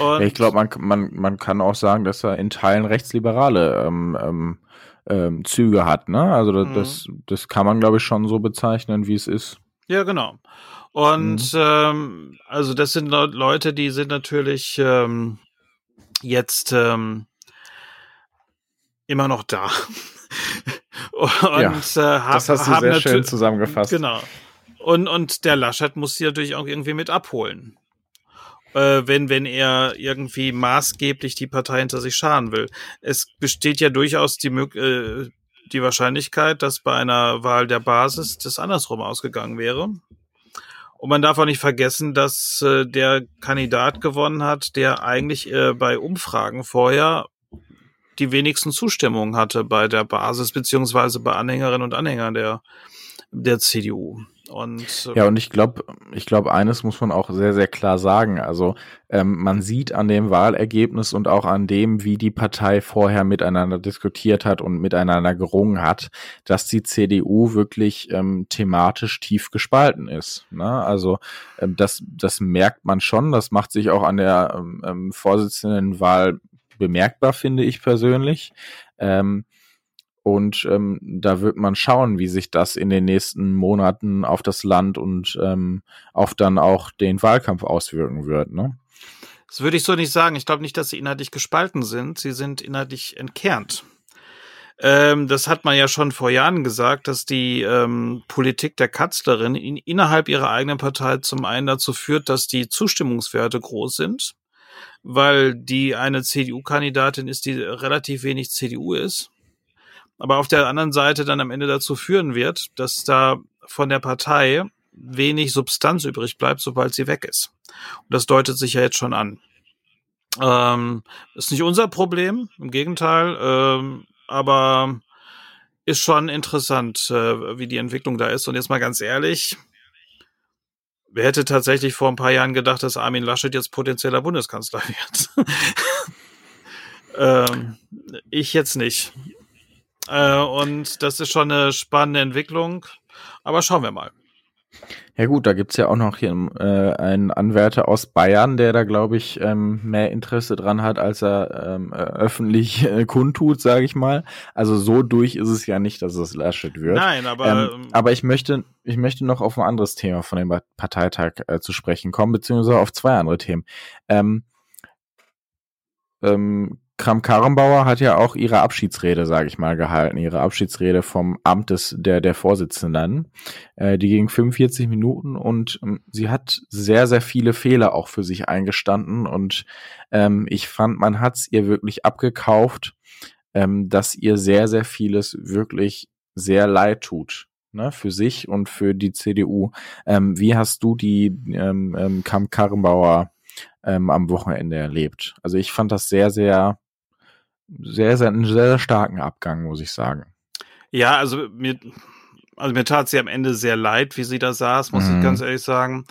Und ich glaube, man, man, man kann auch sagen, dass er in Teilen rechtsliberale ähm, ähm, ähm, Züge hat. Ne? Also das, mhm. das, das kann man, glaube ich, schon so bezeichnen, wie es ist. Ja, genau. Und mhm. ähm, also das sind Leute, die sind natürlich ähm, jetzt ähm, immer noch da. und ja, äh, hab, das hast du sehr schön zusammengefasst. Genau. Und, und der Laschet muss sie natürlich auch irgendwie mit abholen. Äh, wenn, wenn er irgendwie maßgeblich die Partei hinter sich scharen will. Es besteht ja durchaus die, äh, die Wahrscheinlichkeit, dass bei einer Wahl der Basis das andersrum ausgegangen wäre. Und man darf auch nicht vergessen, dass äh, der Kandidat gewonnen hat, der eigentlich äh, bei Umfragen vorher die wenigsten Zustimmungen hatte bei der Basis beziehungsweise bei Anhängerinnen und Anhängern der der CDU. Und, äh, ja, und ich glaube, ich glaube, eines muss man auch sehr, sehr klar sagen. Also ähm, man sieht an dem Wahlergebnis und auch an dem, wie die Partei vorher miteinander diskutiert hat und miteinander gerungen hat, dass die CDU wirklich ähm, thematisch tief gespalten ist. Ne? Also ähm, das, das merkt man schon. Das macht sich auch an der ähm, ähm Vorsitzendenwahl bemerkbar, finde ich persönlich. Ähm, und ähm, da wird man schauen, wie sich das in den nächsten Monaten auf das Land und ähm, auf dann auch den Wahlkampf auswirken wird. Ne? Das würde ich so nicht sagen. Ich glaube nicht, dass sie inhaltlich gespalten sind. Sie sind inhaltlich entkernt. Ähm, das hat man ja schon vor Jahren gesagt, dass die ähm, Politik der Kanzlerin in, innerhalb ihrer eigenen Partei zum einen dazu führt, dass die Zustimmungswerte groß sind, weil die eine CDU-Kandidatin ist, die relativ wenig CDU ist aber auf der anderen Seite dann am Ende dazu führen wird, dass da von der Partei wenig Substanz übrig bleibt, sobald sie weg ist. Und das deutet sich ja jetzt schon an. Ähm, ist nicht unser Problem, im Gegenteil, ähm, aber ist schon interessant, äh, wie die Entwicklung da ist. Und jetzt mal ganz ehrlich, wer hätte tatsächlich vor ein paar Jahren gedacht, dass Armin Laschet jetzt potenzieller Bundeskanzler wird? ähm, ich jetzt nicht. Äh, und das ist schon eine spannende Entwicklung. Aber schauen wir mal. Ja gut, da gibt's ja auch noch hier äh, einen Anwärter aus Bayern, der da, glaube ich, ähm, mehr Interesse dran hat, als er ähm, äh, öffentlich äh, kundtut, sage ich mal. Also so durch ist es ja nicht, dass es Laschet wird. Nein, aber Ähm, ähm, aber ich möchte, ich möchte noch auf ein anderes Thema von dem Parteitag äh, zu sprechen kommen, beziehungsweise auf zwei andere Themen. Ähm, ähm, Kram-Karrenbauer hat ja auch ihre Abschiedsrede, sage ich mal, gehalten, ihre Abschiedsrede vom Amt des der der Vorsitzenden. Äh, die ging 45 Minuten und ähm, sie hat sehr sehr viele Fehler auch für sich eingestanden und ähm, ich fand, man hat's ihr wirklich abgekauft, ähm, dass ihr sehr sehr vieles wirklich sehr leid tut. Ne, für sich und für die CDU. Ähm, wie hast du die ähm, ähm, Kram-Karrenbauer ähm, am Wochenende erlebt. Also ich fand das sehr, sehr, sehr, sehr, einen sehr, sehr starken Abgang, muss ich sagen. ja, also mir, also mir tat sie am Ende sehr leid, wie sie da saß, muss Mhm. ich ganz ehrlich sagen.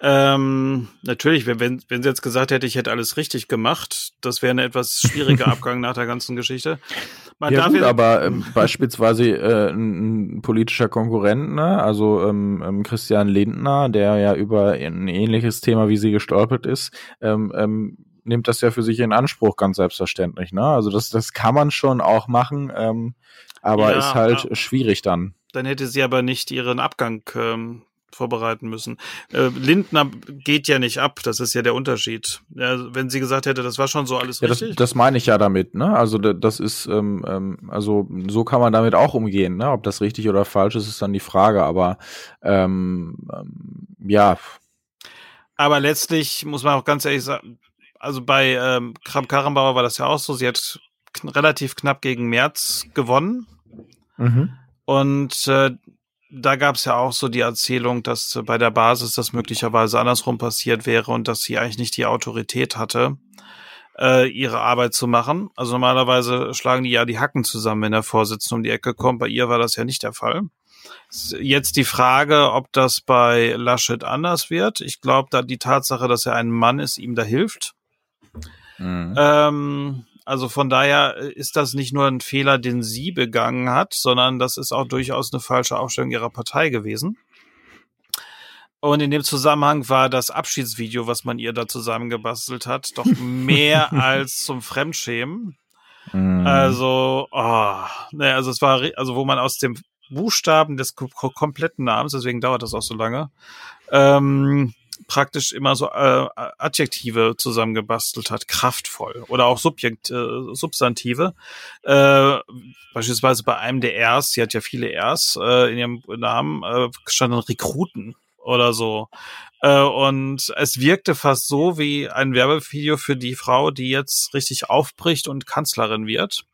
Ähm, natürlich, wenn, wenn, wenn sie jetzt gesagt hätte, ich hätte alles richtig gemacht, das wäre ein etwas schwieriger Abgang nach der ganzen Geschichte. Man ja darf gut, aber ähm, beispielsweise äh, ein, ein politischer Konkurrent, ne? also ähm, ähm, Christian Lindner, der ja über ein ähnliches Thema wie sie gestolpert ist, ähm, ähm, nimmt das ja für sich in Anspruch, ganz selbstverständlich. Ne? Also das, das kann man schon auch machen, ähm, aber Ja, ist halt ja. schwierig dann. dann hätte sie aber nicht ihren Abgang ähm, vorbereiten müssen. Äh, Lindner geht ja nicht ab, das ist ja der Unterschied. Ja, wenn sie gesagt hätte, das war schon so alles Ja, das, richtig. das meine ich ja damit, ne? Also da- das ist, ähm, ähm, also so kann man damit auch umgehen, ne? Ob das richtig oder falsch ist, ist dann die Frage. Aber ähm, ähm, ja, Aber letztlich muss man auch ganz ehrlich sagen, also bei ähm, Kram-Karrenbauer war das ja auch so, sie hat kn relativ knapp gegen März gewonnen. mhm. Und äh, da gab es ja auch so die Erzählung, dass äh, bei der Basis das möglicherweise andersrum passiert wäre und dass sie eigentlich nicht die Autorität hatte, äh, ihre Arbeit zu machen. Also normalerweise schlagen die ja die Hacken zusammen, wenn der Vorsitzende um die Ecke kommt. Bei ihr war das ja nicht der Fall. Jetzt die Frage, ob das bei Laschet anders wird. Ich glaube, da die Tatsache, dass er ein Mann ist, ihm da hilft. Mhm. Ähm, also von daher ist das nicht nur ein Fehler, den sie begangen hat, sondern das ist auch durchaus eine falsche Aufstellung ihrer Partei gewesen. Und in dem Zusammenhang war das Abschiedsvideo, was man ihr da zusammengebastelt hat, doch mehr als zum Fremdschämen. Mhm. Also, oh, ne, also es war, also wo man aus dem Buchstaben des ko ko kompletten Namens, deswegen dauert das auch so lange, ähm, praktisch immer so äh, Adjektive zusammengebastelt hat, kraftvoll oder auch Subjekt, äh, Substantive. Äh, beispielsweise bei einem der Rs, sie hat ja viele Rs äh, in ihrem Namen, äh, standen Rekruten oder so. Äh, und es wirkte fast so wie ein Werbevideo für die Frau, die jetzt richtig aufbricht und Kanzlerin wird.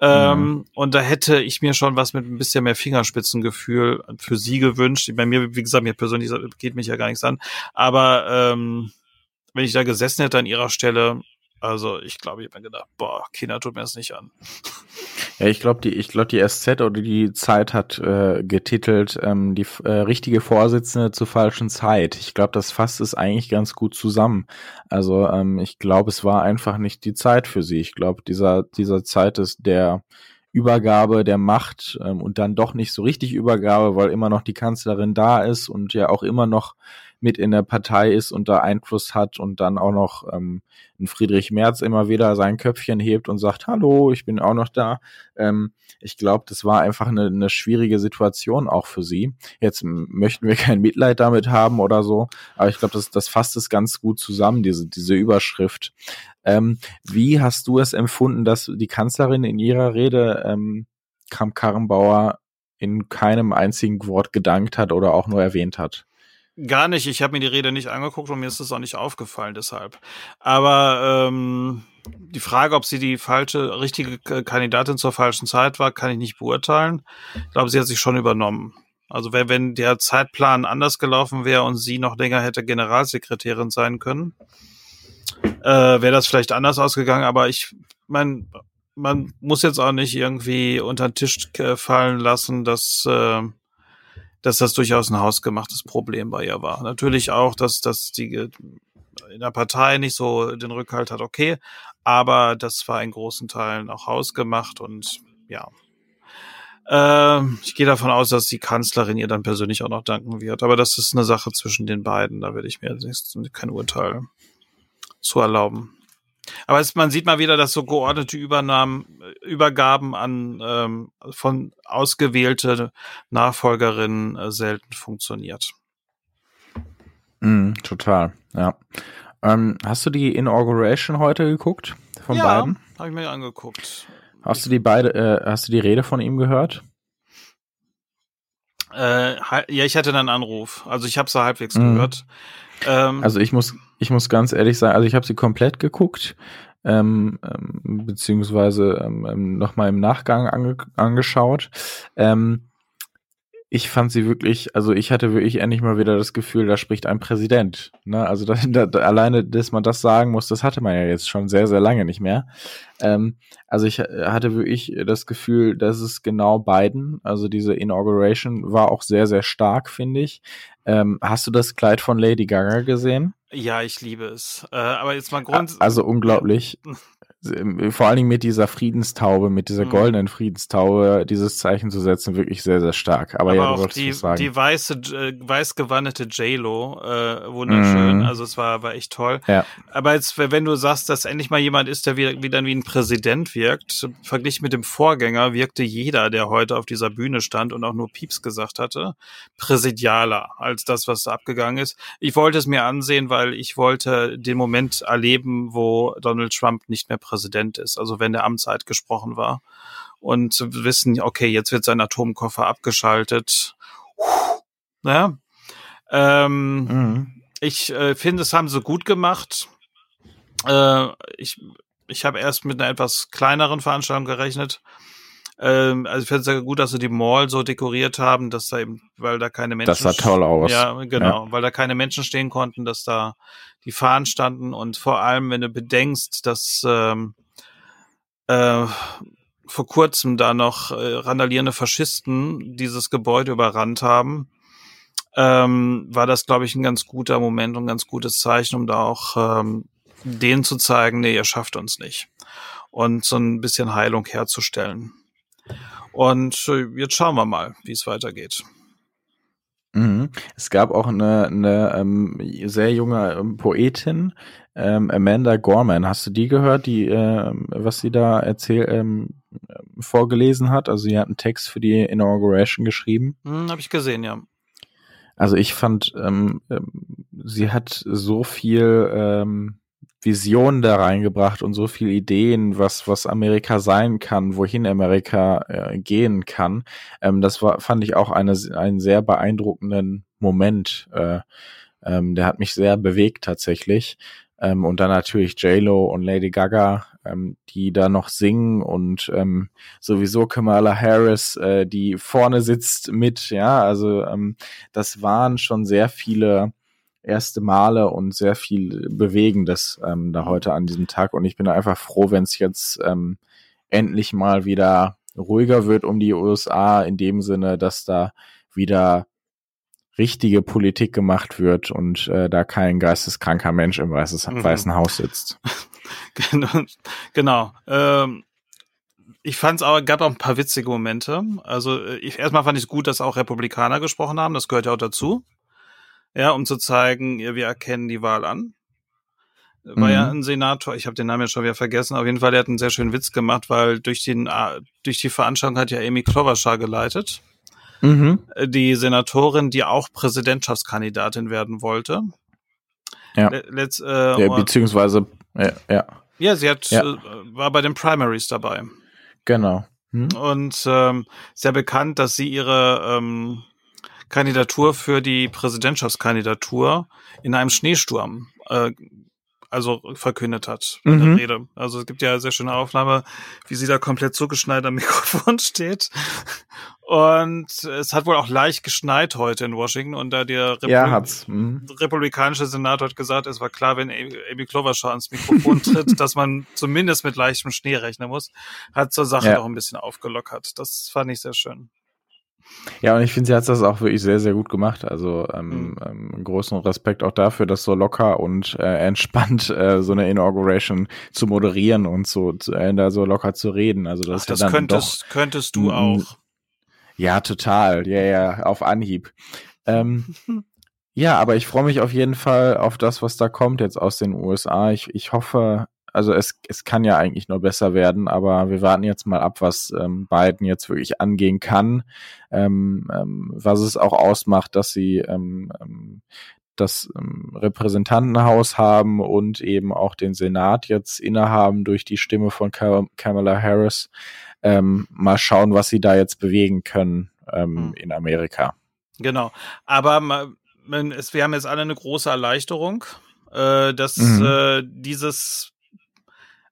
Ähm, Und da hätte ich mir schon was mit ein bisschen mehr Fingerspitzengefühl für sie gewünscht. Bei mir, wie gesagt, mir persönlich geht mich ja gar nichts an. Aber ähm, wenn ich da gesessen hätte an ihrer Stelle, also ich glaube, ich habe mir gedacht, boah, Kinder tut mir das nicht an. Ja, ich glaube, die, ich glaube, die SZ oder die Zeit hat äh, getitelt, ähm, die äh, richtige Vorsitzende zur falschen Zeit. Ich glaube, das fasst es eigentlich ganz gut zusammen. Also ähm, ich glaube, es war einfach nicht die Zeit für sie. Ich glaube, dieser, dieser Zeit ist der Übergabe der Macht ähm, und dann doch nicht so richtig Übergabe, weil immer noch die Kanzlerin da ist und ja auch immer noch mit in der Partei ist und da Einfluss hat und dann auch noch ähm, ein Friedrich Merz immer wieder sein Köpfchen hebt und sagt, hallo, ich bin auch noch da. Ähm, ich glaube, das war einfach eine, eine schwierige Situation auch für sie. Jetzt möchten wir kein Mitleid damit haben oder so, aber ich glaube, das, das fasst es ganz gut zusammen, diese, diese Überschrift. Ähm, wie hast du es empfunden, dass die Kanzlerin in ihrer Rede ähm, Kramp-Karrenbauer in keinem einzigen Wort gedankt hat oder auch nur erwähnt hat? Gar nicht. Ich habe mir die Rede nicht angeguckt und mir ist das auch nicht aufgefallen deshalb. Aber ähm, die Frage, ob sie die falsche, richtige Kandidatin zur falschen Zeit war, kann ich nicht beurteilen. Ich glaube, sie hat sich schon übernommen. Also wenn, wenn der Zeitplan anders gelaufen wäre und sie noch länger hätte Generalsekretärin sein können, äh, wäre das vielleicht anders ausgegangen. Aber ich mein, man muss jetzt auch nicht irgendwie unter den Tisch äh, fallen lassen, dass äh, dass das durchaus ein hausgemachtes Problem bei ihr war. Natürlich auch, dass, dass die in der Partei nicht so den Rückhalt hat, okay, aber das war in großen Teilen auch hausgemacht und ja. Ähm, ich gehe davon aus, dass die Kanzlerin ihr dann persönlich auch noch danken wird. Aber das ist eine Sache zwischen den beiden. Da werde ich mir kein Urteil zu erlauben. Aber es, man sieht mal wieder, dass so geordnete Übernahmen, Übergaben an ähm, von ausgewählte Nachfolgerinnen äh, selten funktioniert. Mm, total, ja. Ähm, hast du die Inauguration heute geguckt von ja, beiden? Ja, habe ich mir angeguckt. Hast du die beide, äh, hast du die Rede von ihm gehört? Äh, ja, ich hatte einen Anruf. Also ich habe sie halbwegs mhm. gehört. Ähm, also ich muss, ich muss ganz ehrlich sagen, also ich habe sie komplett geguckt, ähm, ähm, beziehungsweise ähm, ähm nochmal im Nachgang ange angeschaut. Ähm, ich fand sie wirklich, also ich hatte wirklich endlich mal wieder das Gefühl, da spricht ein Präsident. Ne? Also da, da, alleine, dass man das sagen muss, das hatte man ja jetzt schon sehr, sehr lange nicht mehr. Ähm, also ich hatte wirklich das Gefühl, dass es genau Biden, also diese Inauguration war auch sehr, sehr stark, finde ich. Ähm, hast du das Kleid von Lady Gaga gesehen? Ja, ich liebe es. Äh, aber jetzt mal grundsätzlich. Also unglaublich. Vor allen Dingen mit dieser Friedenstaube, mit dieser mhm. goldenen Friedenstaube, dieses Zeichen zu setzen, wirklich sehr, sehr stark. Aber, Aber ja, auch die, die weiße, äh, weiß gewandete J-Lo, äh, wunderschön. Mhm. Also es war, war echt toll. Ja. Aber jetzt, wenn du sagst, dass endlich mal jemand ist, der wieder, wieder wie ein Präsident wirkt, verglichen mit dem Vorgänger wirkte jeder, der heute auf dieser Bühne stand und auch nur Pieps gesagt hatte, präsidialer als das, was da abgegangen ist. Ich wollte es mir ansehen, weil ich wollte den Moment erleben, wo Donald Trump nicht mehr Präsident ist, also wenn der Amtszeit gesprochen war. Und zu wissen, okay, jetzt wird sein Atomkoffer abgeschaltet. Ja. Ähm, mhm. Ich äh, finde, es haben sie gut gemacht. Äh, ich ich habe erst mit einer etwas kleineren Veranstaltung gerechnet. Ähm, also ich finde es sehr gut, dass sie die Mall so dekoriert haben, dass da eben, weil da keine Menschen. Das sah toll aus. Ja, genau, ja. weil da keine Menschen stehen konnten, dass da die Fahnen standen und vor allem, wenn du bedenkst, dass ähm, äh, vor kurzem da noch äh, randalierende Faschisten dieses Gebäude überrannt haben, ähm, war das, glaube ich, ein ganz guter Moment und ein ganz gutes Zeichen, um da auch ähm, denen zu zeigen, nee, ihr schafft uns nicht. Und so ein bisschen Heilung herzustellen. Und äh, jetzt schauen wir mal, wie es weitergeht. Mhm. Es gab auch eine, eine ähm, sehr junge ähm, Poetin, ähm, Amanda Gorman. Hast du die gehört, die, äh, was sie da erzählt, ähm, vorgelesen hat? Also sie hat einen Text für die Inauguration geschrieben. Hm, Habe ich gesehen, ja. Also ich fand, ähm, ähm, sie hat so viel ähm, Visionen da reingebracht und so viele Ideen, was, was Amerika sein kann, wohin Amerika äh, gehen kann. Ähm, das war, fand ich auch eine, einen sehr beeindruckenden Moment. Äh, ähm, der hat mich sehr bewegt tatsächlich. Ähm, und dann natürlich J-Lo und Lady Gaga, ähm, die da noch singen und ähm, sowieso Kamala Harris, äh, die vorne sitzt mit, ja, also ähm, das waren schon sehr viele erste Male und sehr viel Bewegendes ähm, da heute an diesem Tag. Und ich bin einfach froh, wenn es jetzt ähm, endlich mal wieder ruhiger wird um die USA, in dem Sinne, dass da wieder richtige Politik gemacht wird und äh, da kein geisteskranker Mensch im Weißes, mhm. Weißen Haus sitzt. genau. genau. Ähm, ich fand es auch, gab auch ein paar witzige Momente. Also äh, ich, erstmal fand ich es gut, dass auch Republikaner gesprochen haben. Das gehört ja auch dazu ja, um zu zeigen, wir erkennen die Wahl an. War mhm. ja ein Senator, ich habe den Namen ja schon wieder vergessen, auf jeden Fall, der hat einen sehr schönen Witz gemacht, weil durch, den, durch die Veranstaltung hat ja Amy Klobuchar geleitet. Mhm. Die Senatorin, die auch Präsidentschaftskandidatin werden wollte. Ja. Let's, äh, ja beziehungsweise, ja, ja. Ja, sie hat, ja. Äh, war bei den Primaries dabei. Genau. Mhm. Und ähm, sehr bekannt, dass sie ihre ähm, Kandidatur für die Präsidentschaftskandidatur in einem Schneesturm äh, also verkündet hat in mhm. der Rede. Also es gibt ja eine sehr schöne Aufnahme, wie sie da komplett zugeschneit am Mikrofon steht. Und es hat wohl auch leicht geschneit heute in Washington und da der Repub ja, mhm. republikanische Senator hat gesagt, es war klar, wenn Amy Klobuchar ans Mikrofon tritt, dass man zumindest mit leichtem Schnee rechnen muss, hat zur Sache ja. noch ein bisschen aufgelockert. Das fand ich sehr schön. Ja, und ich finde, sie hat das auch wirklich sehr, sehr gut gemacht. Also ähm, mhm. ähm, großen Respekt auch dafür, das so locker und äh, entspannt äh, so eine Inauguration zu moderieren und so zu, äh, da so locker zu reden. Also das, Ach, das ja könntest, könntest du auch. Ja, total. Ja, ja, auf Anhieb. Ähm, ja, aber ich freue mich auf jeden Fall auf das, was da kommt jetzt aus den USA. Ich, ich hoffe, also es, es kann ja eigentlich nur besser werden, aber wir warten jetzt mal ab, was ähm, Biden jetzt wirklich angehen kann, ähm, ähm, was es auch ausmacht, dass sie ähm, ähm, das ähm, Repräsentantenhaus haben und eben auch den Senat jetzt innehaben durch die Stimme von Kamala Harris. Ähm, mal schauen, was sie da jetzt bewegen können ähm, hm. in Amerika. Genau. Aber man, es, wir haben jetzt alle eine große Erleichterung, äh, dass mhm. äh, dieses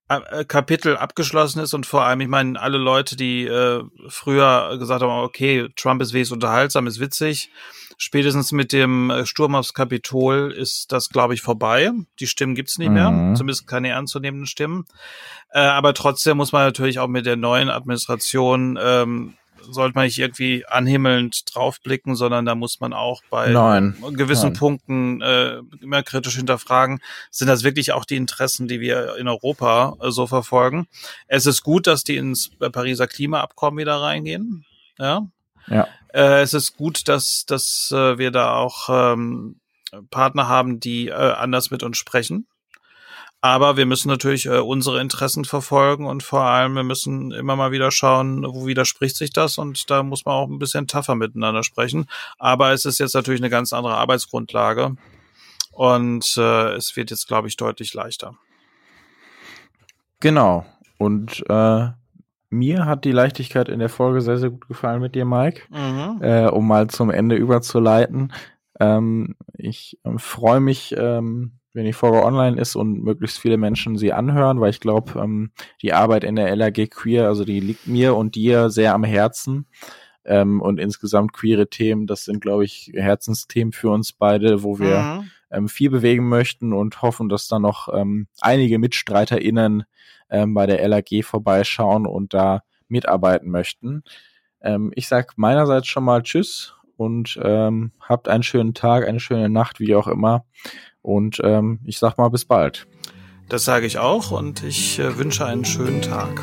Kapitel abgeschlossen ist und vor allem, ich meine, alle Leute, die äh, früher gesagt haben, okay, Trump ist wenigstens unterhaltsam, ist witzig, spätestens mit dem äh, Sturm aufs Kapitol ist das, glaube ich, vorbei. Die Stimmen gibt's nicht mehr, mhm. zumindest keine ernstzunehmenden Stimmen. Äh, aber trotzdem muss man natürlich auch mit der neuen Administration ähm, sollte man nicht irgendwie anhimmelnd draufblicken, sondern da muss man auch bei Nein. gewissen Nein. Punkten äh, immer kritisch hinterfragen, sind das wirklich auch die Interessen, die wir in Europa äh, so verfolgen. Es ist gut, dass die ins Pariser Klimaabkommen wieder reingehen. Ja. ja. Äh, es ist gut, dass, dass äh, wir da auch ähm, Partner haben, die äh, anders mit uns sprechen. Aber wir müssen natürlich äh, unsere Interessen verfolgen und vor allem wir müssen immer mal wieder schauen, wo widerspricht sich das und da muss man auch ein bisschen tougher miteinander sprechen. Aber es ist jetzt natürlich eine ganz andere Arbeitsgrundlage und äh, es wird jetzt, glaube ich, deutlich leichter. Genau. Und äh, mir hat die Leichtigkeit in der Folge sehr, sehr gut gefallen mit dir, Mike. Mhm. Äh, um mal zum Ende überzuleiten. Ähm, ich äh, freue mich, ähm, wenn die Folge online ist und möglichst viele Menschen sie anhören, weil ich glaube, ähm, die Arbeit in der LAG Queer, also die liegt mir und dir sehr am Herzen. Ähm, und insgesamt queere Themen, das sind, glaube ich, Herzensthemen für uns beide, wo wir mhm. ähm, viel bewegen möchten und hoffen, dass da noch ähm, einige MitstreiterInnen ähm, bei der LAG vorbeischauen und da mitarbeiten möchten. Ähm, ich sag meinerseits schon mal Tschüss und ähm, habt einen schönen Tag, eine schöne Nacht, wie auch immer. Und ähm, ich sag mal bis bald. Das sage ich auch und ich äh, wünsche einen schönen Tag.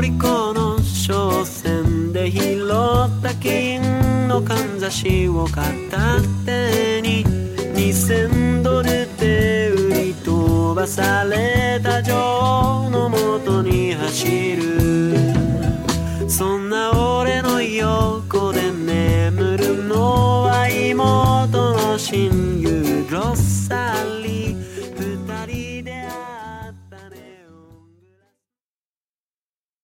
Rico の商船で拾った金のかんざしを片手に された女王のもとに走る。そんな俺の横で眠るのは妹の親友